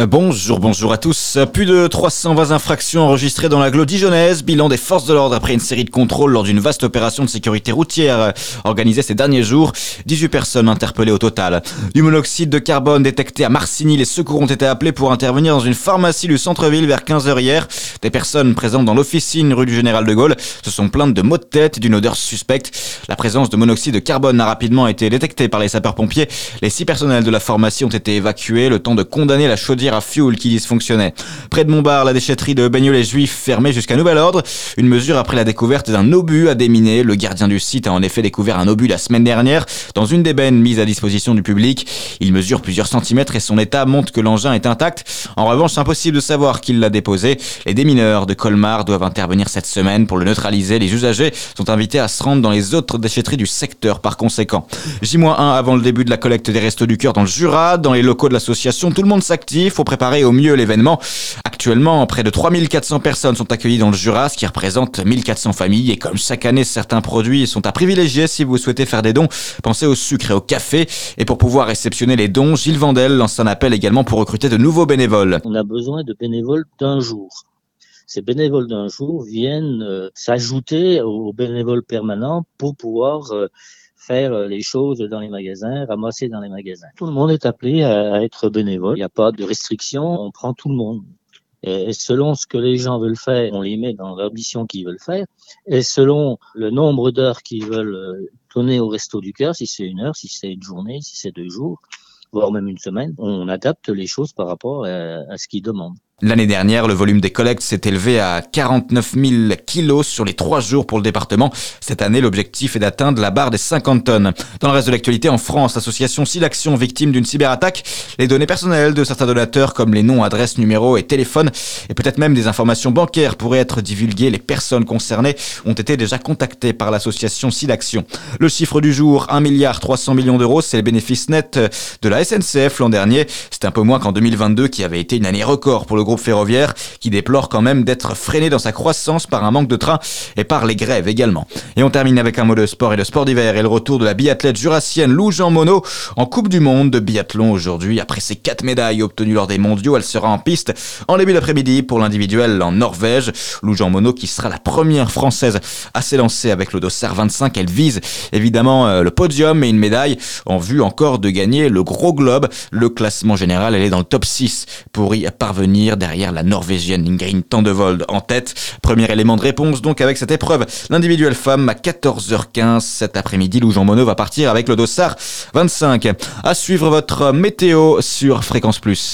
Euh, bonjour, bonjour à tous. Plus de 320 infractions enregistrées dans l'agglo dijonnaise. Bilan des forces de l'ordre après une série de contrôles lors d'une vaste opération de sécurité routière euh, organisée ces derniers jours. 18 personnes interpellées au total. Du monoxyde de carbone détecté à Marcigny. Les secours ont été appelés pour intervenir dans une pharmacie du centre-ville vers 15h hier. Des personnes présentes dans l'officine rue du Général de Gaulle se sont plaintes de maux de tête et d'une odeur suspecte. La présence de monoxyde de carbone a rapidement été détectée par les sapeurs-pompiers. Les six personnels de la pharmacie ont été évacués le temps de condamner la chaudière à fuel qui dysfonctionnait. Près de Montbar, la déchetterie de Bagnolet juif fermée jusqu'à nouvel ordre. Une mesure après la découverte d'un obus à déminer. Le gardien du site a en effet découvert un obus la semaine dernière dans une des bennes mises à disposition du public. Il mesure plusieurs centimètres et son état montre que l'engin est intact. En revanche, impossible de savoir qui l'a déposé. Les démineurs de Colmar doivent intervenir cette semaine pour le neutraliser. Les usagers sont invités à se rendre dans les autres déchetteries du secteur par conséquent. J-1 avant le début de la collecte des restos du cœur dans le Jura, dans les locaux de l'association, tout le monde s'active pour préparer au mieux l'événement. Actuellement, près de 3400 personnes sont accueillies dans le Jura, qui représente 1400 familles. Et comme chaque année, certains produits sont à privilégier si vous souhaitez faire des dons, pensez au sucre et au café. Et pour pouvoir réceptionner les dons, Gilles Vandel lance un appel également pour recruter de nouveaux bénévoles. On a besoin de bénévoles d'un jour ces bénévoles d'un jour viennent euh, s'ajouter aux bénévoles permanents pour pouvoir euh, faire euh, les choses dans les magasins, ramasser dans les magasins. Tout le monde est appelé à être bénévole. Il n'y a pas de restriction. On prend tout le monde. Et selon ce que les gens veulent faire, on les met dans l'ambition qu'ils veulent faire. Et selon le nombre d'heures qu'ils veulent donner au resto du cœur, si c'est une heure, si c'est une journée, si c'est deux jours, voire même une semaine, on adapte les choses par rapport à, ce qu'ils demandent. L'année dernière, le volume des collectes s'est élevé à 49 000 kilos sur les trois jours pour le département. Cette année, l'objectif est d'atteindre la barre des 50 tonnes. Dans le reste de l'actualité, en France, l'association Silaction victime d'une cyberattaque, les données personnelles de certains donateurs comme les noms, adresses, numéros et téléphones et peut-être même des informations bancaires pourraient être divulguées. Les personnes concernées ont été déjà contactées par l'association Silaction. Le chiffre du jour, 1 milliard 300 millions d'euros, c'est le bénéfice net de la SNCF l'an dernier. C'est un peu moins qu'en 2022 qui avait été une année record pour le groupe ferroviaire qui déplore quand même d'être freiné dans sa croissance par un manque de trains et par les grèves également. Et on termine avec un mot de sport et de sport d'hiver et le retour de la biathlète jurassienne Lou Jean Monod en Coupe du Monde de biathlon aujourd'hui. Après ses quatre médailles obtenues lors des mondiaux, elle sera en piste en début d'après-midi pour l'individuel en Norvège. Lou Jean Monod qui sera la première française à s'élancer avec le dossard 25. Elle vise évidemment euh, le podium et une médaille en vue encore de gagner le gros globe. Le classement général, elle est dans le top 6 pour y parvenir derrière la Norvégienne Ingrid Tandevold en tête. Premier élément de réponse donc avec cette épreuve. L'individuelle femme à 14h15 cet après-midi. Lou Jean Monod va partir avec le dossard 25. À suivre votre météo sur Fréquence Plus.